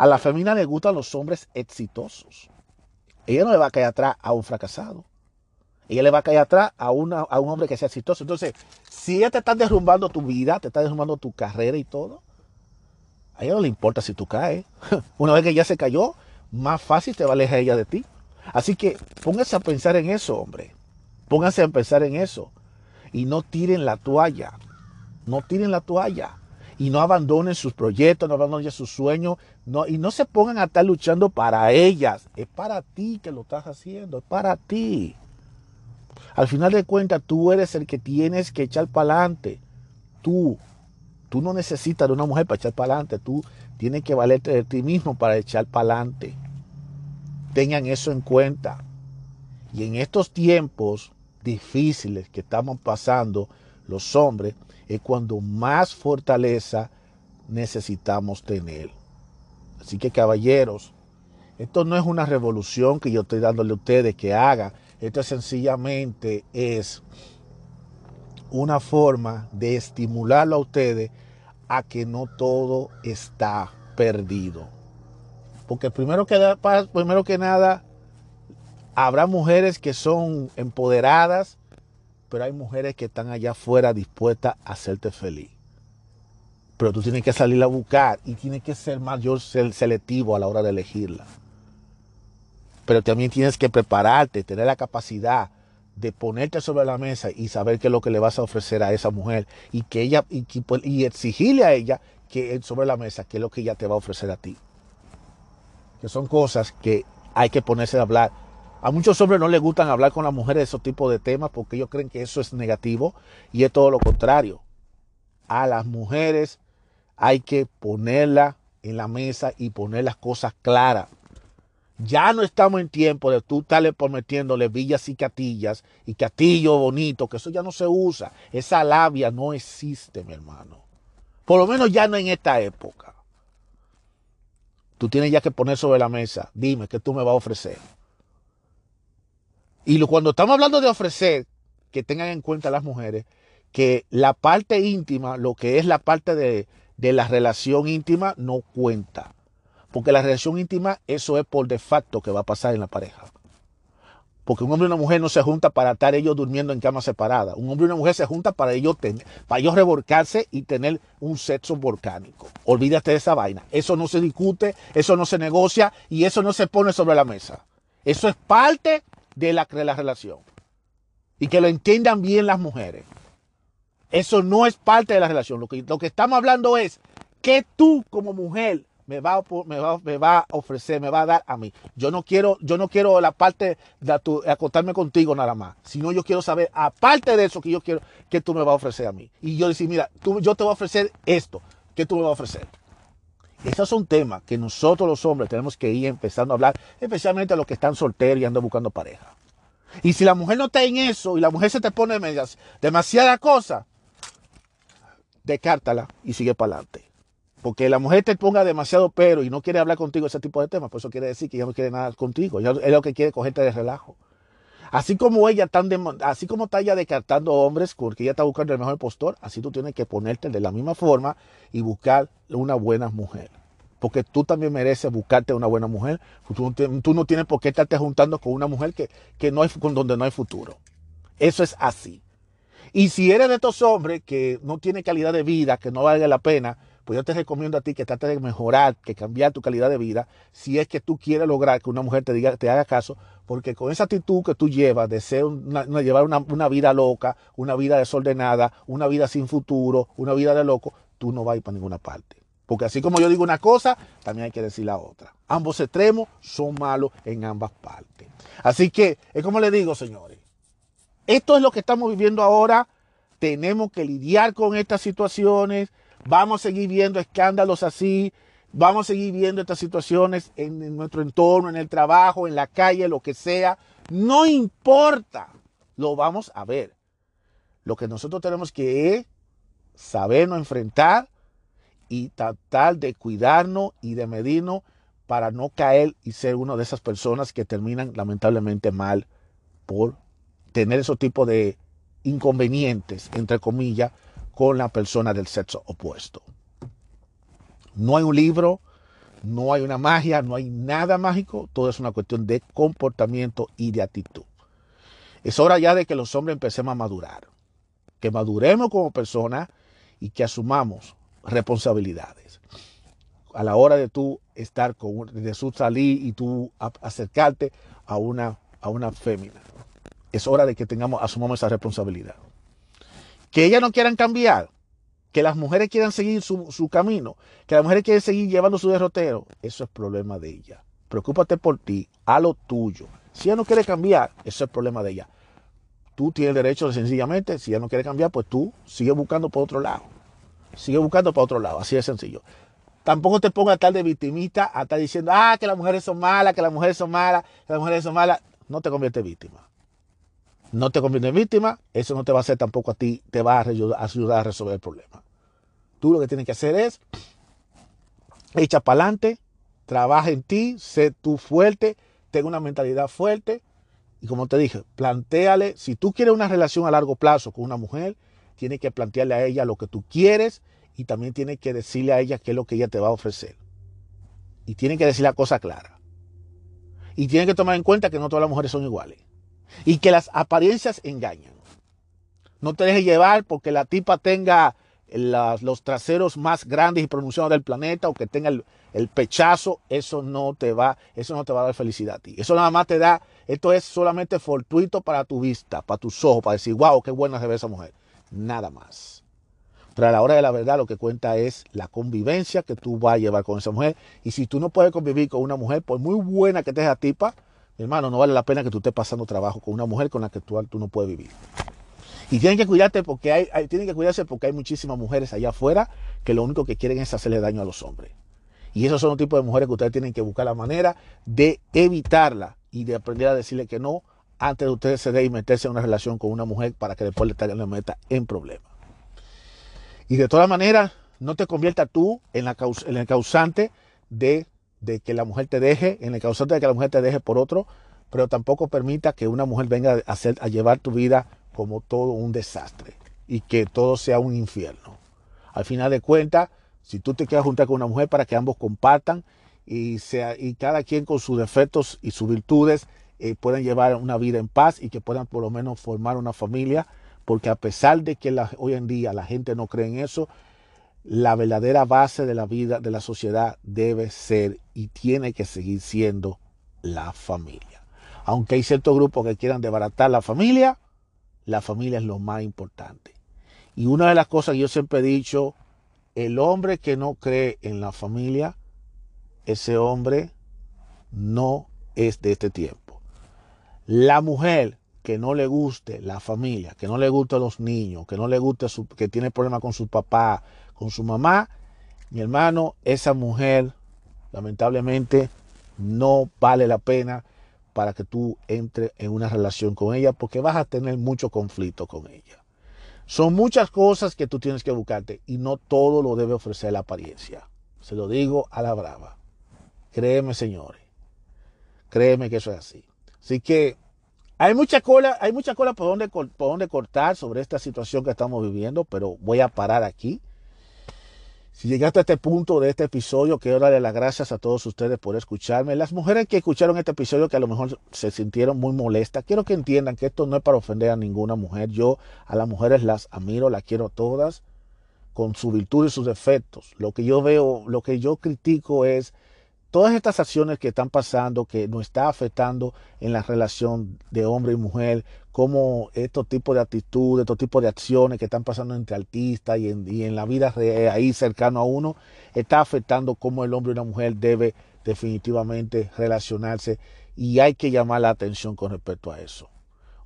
A las féminas le gustan los hombres exitosos. Ella no le va a caer atrás a un fracasado. Ella le va a caer atrás a, a un hombre que sea exitoso. Entonces, si ella te está derrumbando tu vida, te está derrumbando tu carrera y todo, a ella no le importa si tú caes. Una vez que ella se cayó, más fácil te va a alejar ella de ti. Así que póngase a pensar en eso, hombre. Pónganse a pensar en eso. Y no tiren la toalla. No tiren la toalla. Y no abandonen sus proyectos, no abandonen sus sueños. No, y no se pongan a estar luchando para ellas. Es para ti que lo estás haciendo. Es para ti. Al final de cuentas, tú eres el que tienes que echar para adelante. Tú. Tú no necesitas de una mujer para echar para adelante. Tú tienes que valerte de ti mismo para echar para adelante. Tengan eso en cuenta. Y en estos tiempos difíciles que estamos pasando los hombres, es cuando más fortaleza necesitamos tener. Así que caballeros, esto no es una revolución que yo estoy dándole a ustedes que hagan. Esto sencillamente es una forma de estimularlo a ustedes a que no todo está perdido. Porque primero que, primero que nada, habrá mujeres que son empoderadas, pero hay mujeres que están allá afuera dispuestas a hacerte feliz. Pero tú tienes que salir a buscar y tienes que ser mayor selectivo a la hora de elegirla. Pero también tienes que prepararte, tener la capacidad de ponerte sobre la mesa y saber qué es lo que le vas a ofrecer a esa mujer y que ella y, y exigirle a ella que sobre la mesa qué es lo que ella te va a ofrecer a ti que son cosas que hay que ponerse a hablar. A muchos hombres no les gustan hablar con las mujeres de esos tipos de temas porque ellos creen que eso es negativo y es todo lo contrario. A las mujeres hay que ponerla en la mesa y poner las cosas claras. Ya no estamos en tiempo de tú estarle prometiéndole villas y catillas y castillo bonito, que eso ya no se usa. Esa labia no existe, mi hermano. Por lo menos ya no en esta época. Tú tienes ya que poner sobre la mesa, dime qué tú me vas a ofrecer. Y cuando estamos hablando de ofrecer, que tengan en cuenta las mujeres, que la parte íntima, lo que es la parte de, de la relación íntima, no cuenta. Porque la relación íntima, eso es por de facto que va a pasar en la pareja. Porque un hombre y una mujer no se juntan para estar ellos durmiendo en cama separada. Un hombre y una mujer se juntan para ellos, tener, para ellos revolcarse y tener un sexo volcánico. Olvídate de esa vaina. Eso no se discute, eso no se negocia y eso no se pone sobre la mesa. Eso es parte de la, de la relación. Y que lo entiendan bien las mujeres. Eso no es parte de la relación. Lo que, lo que estamos hablando es que tú como mujer me va, me, va, a ofrecer, me va a dar a mí. Yo no quiero, yo no quiero la parte de acostarme contigo nada más, sino yo quiero saber, aparte de eso que yo quiero, que tú me vas a ofrecer a mí. Y yo decir, mira, tú, yo te voy a ofrecer esto, ¿qué tú me vas a ofrecer? Esos son temas que nosotros los hombres tenemos que ir empezando a hablar, especialmente a los que están solteros y andan buscando pareja. Y si la mujer no está en eso y la mujer se te pone demasiada cosa, descártala y sigue para adelante. Porque la mujer te ponga demasiado pero y no quiere hablar contigo ese tipo de temas, pues eso quiere decir que ya no quiere nada contigo. Es lo que quiere cogerte de relajo. Así como ella tan así como está ella descartando hombres porque ella está buscando el mejor postor, así tú tienes que ponerte de la misma forma y buscar una buena mujer. Porque tú también mereces buscarte una buena mujer. Tú, no tienes por qué estarte juntando con una mujer que, que no hay, con donde no hay futuro. Eso es así. Y si eres de estos hombres que no tiene calidad de vida, que no vale la pena, pues yo te recomiendo a ti que trates de mejorar, que cambiar tu calidad de vida, si es que tú quieres lograr que una mujer te, diga, te haga caso, porque con esa actitud que tú llevas de ser llevar una, vida loca, una vida desordenada, una vida sin futuro, una vida de loco, tú no vas para ninguna parte. Porque así como yo digo una cosa, también hay que decir la otra. Ambos extremos son malos en ambas partes. Así que, es como le digo, señores, esto es lo que estamos viviendo ahora. Tenemos que lidiar con estas situaciones. Vamos a seguir viendo escándalos así, vamos a seguir viendo estas situaciones en, nuestro entorno, en el trabajo, en la calle, lo que sea. No importa, lo vamos a ver. Lo que nosotros tenemos que sabernos enfrentar y tratar de cuidarnos y de medirnos para no caer y ser una de esas personas que terminan lamentablemente mal por tener esos tipos de inconvenientes, entre comillas, con la persona del sexo opuesto. No hay un libro, no hay una magia, no hay nada mágico, todo es una cuestión de comportamiento y de actitud. Es hora ya de que los hombres empecemos a madurar, que maduremos como personas y que asumamos responsabilidades. A la hora de tú estar con, de su salir y tú acercarte a una, a una fémina. Es hora de que tengamos, asumamos esa responsabilidad. Que ellas no quieran cambiar, que las mujeres quieran seguir su, su camino, que las mujeres quieran seguir llevando su derrotero, eso es problema de ella. Preocúpate por ti, a lo tuyo. Si ella no quiere cambiar, eso es problema de ella. Tú tienes derecho de sencillamente, si ella no quiere cambiar, pues tú sigue buscando por otro lado. Sigue buscando por otro lado, así de sencillo. Tampoco te pongas tal de victimista a estar diciendo, ah, que las mujeres son malas, que las mujeres son malas, que las mujeres son malas. No te conviertes víctima. No te conviertes en víctima, eso no te va a hacer tampoco a ti, te va a ayudar, a resolver el problema. Tú lo que tienes que hacer es, echa para adelante, trabaja en ti, sé tú fuerte, ten una mentalidad fuerte. Y como te dije, planteale, si tú quieres una relación a largo plazo con una mujer, tienes que plantearle a ella lo que tú quieres y también tienes que decirle a ella qué es lo que ella te va a ofrecer. Y tiene que decir la cosa clara. Y tiene que tomar en cuenta que no todas las mujeres son iguales. Y que las apariencias engañan. No te dejes llevar porque la tipa tenga los traseros más grandes y pronunciados del planeta o que tenga el, pechazo, eso no te va, eso no te va a dar felicidad a ti. Eso nada más te da, esto es solamente fortuito para tu vista, para tus ojos, para decir, wow, qué buena se ve esa mujer. Nada más. Pero a la hora de la verdad lo que cuenta es la convivencia que tú vas a llevar con esa mujer. Y si tú no puedes convivir con una mujer, por muy buena que te esa tipa, hermano, no vale la pena que tú estés pasando trabajo con una mujer con la que tú, tú no puedes vivir. Y tienen que cuidarte porque hay, tienen que cuidarse porque hay muchísimas mujeres allá afuera que lo único que quieren es hacerle daño a los hombres. Y esos son los tipos de mujeres que ustedes tienen que buscar la manera de evitarla y de aprender a decirle que no antes de ustedes ceder y meterse en una relación con una mujer para que después le la meta en problemas. Y de todas maneras, no te conviertas tú en, la en el causante de, de, que la mujer te deje, en el causante de que la mujer te deje por otro, pero tampoco permita que una mujer venga a, hacer, a llevar tu vida como todo un desastre y que todo sea un infierno. Al final de cuentas, si tú te quieres juntar con una mujer para que ambos compartan y, sea, y cada quien con sus defectos y sus virtudes eh, puedan llevar una vida en paz y que puedan por lo menos formar una familia, porque a pesar de que hoy en día la gente no cree en eso, la verdadera base de la vida de la sociedad debe ser y tiene que seguir siendo la familia. Aunque hay ciertos grupos que quieran desbaratar la familia, la familia es lo más importante. Y una de las cosas que yo siempre he dicho, el hombre que no cree en la familia, ese hombre no es de este tiempo. La mujer que no le guste la familia, que no le guste los niños, que no le guste que tiene problemas con su papá, con su mamá, mi hermano, esa mujer lamentablemente no vale la pena para que tú entres en una relación con ella porque vas a tener mucho conflicto con ella. Son muchas cosas que tú tienes que buscarte y no todo lo debe ofrecer la apariencia. Se lo digo a la brava. Créeme, señores. Créeme que eso es así. Así que hay mucha cola, hay mucha cola por donde, por donde cortar sobre esta situación que estamos viviendo, pero voy a parar aquí. Si llegaste a este punto de este episodio, quiero darle las gracias a todos ustedes por escucharme. Las mujeres que escucharon este episodio que a lo mejor se sintieron muy molestas, quiero que entiendan que esto no es para ofender a ninguna mujer. Yo a las mujeres las admiro, las quiero todas con su virtud y sus defectos. Lo que yo veo, lo que yo critico es todas estas acciones que están pasando, que nos está afectando en la relación de hombre y mujer, como estos tipos de actitudes, estos tipos de acciones que están pasando entre artistas y en, la vida ahí cercano a uno, está afectando cómo el hombre y la mujer debe definitivamente relacionarse y hay que llamar la atención con respecto a eso.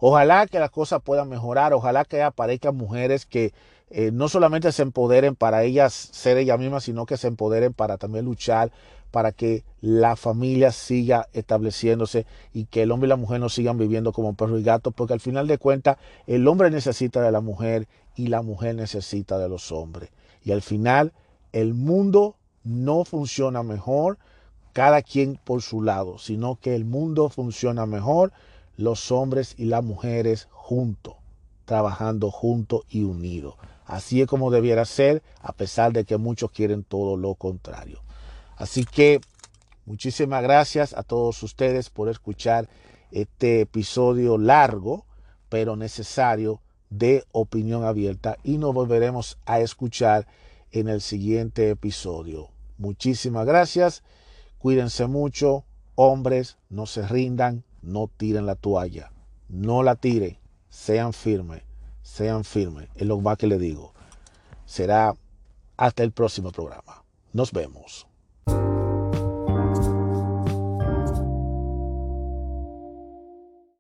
Ojalá que las cosas puedan mejorar, ojalá que aparezcan mujeres que eh, no solamente se empoderen para ellas ser ellas mismas, sino que se empoderen para también luchar para que la familia siga estableciéndose y que el hombre y la mujer no sigan viviendo como perro y gato, porque al final de cuentas el hombre necesita de la mujer y la mujer necesita de los hombres. Y al final el mundo no funciona mejor cada quien por su lado, sino que el mundo funciona mejor los hombres y las mujeres juntos, trabajando juntos y unidos. Así es como debiera ser, a pesar de que muchos quieren todo lo contrario. Así que muchísimas gracias a todos ustedes por escuchar este episodio largo, pero necesario de opinión abierta y nos volveremos a escuchar en el siguiente episodio. Muchísimas gracias, cuídense mucho, hombres, no se rindan, no tiren la toalla, no la tiren, sean firmes, sean firmes, es lo más que le digo. Será hasta el próximo programa. Nos vemos.